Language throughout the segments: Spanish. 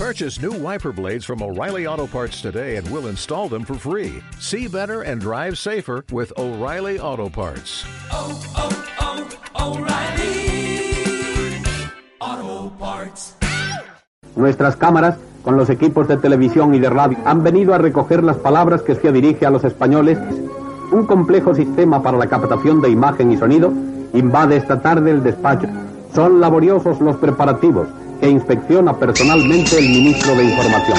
Purchase new wiper blades from O'Reilly Auto Parts today and we'll install them for free. See better and drive safer with O'Reilly Auto Parts. oh, oh, O'Reilly Auto Parts. Nuestras cámaras, con los equipos de televisión y de radio, han venido a recoger las palabras que se dirige a los españoles. Un complejo sistema para la captación de imagen y sonido invade esta tarde el despacho. Son laboriosos los preparativos que inspecciona personalmente el ministro de Información.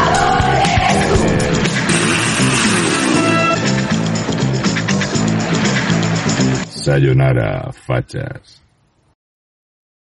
Sayonara, fatxes.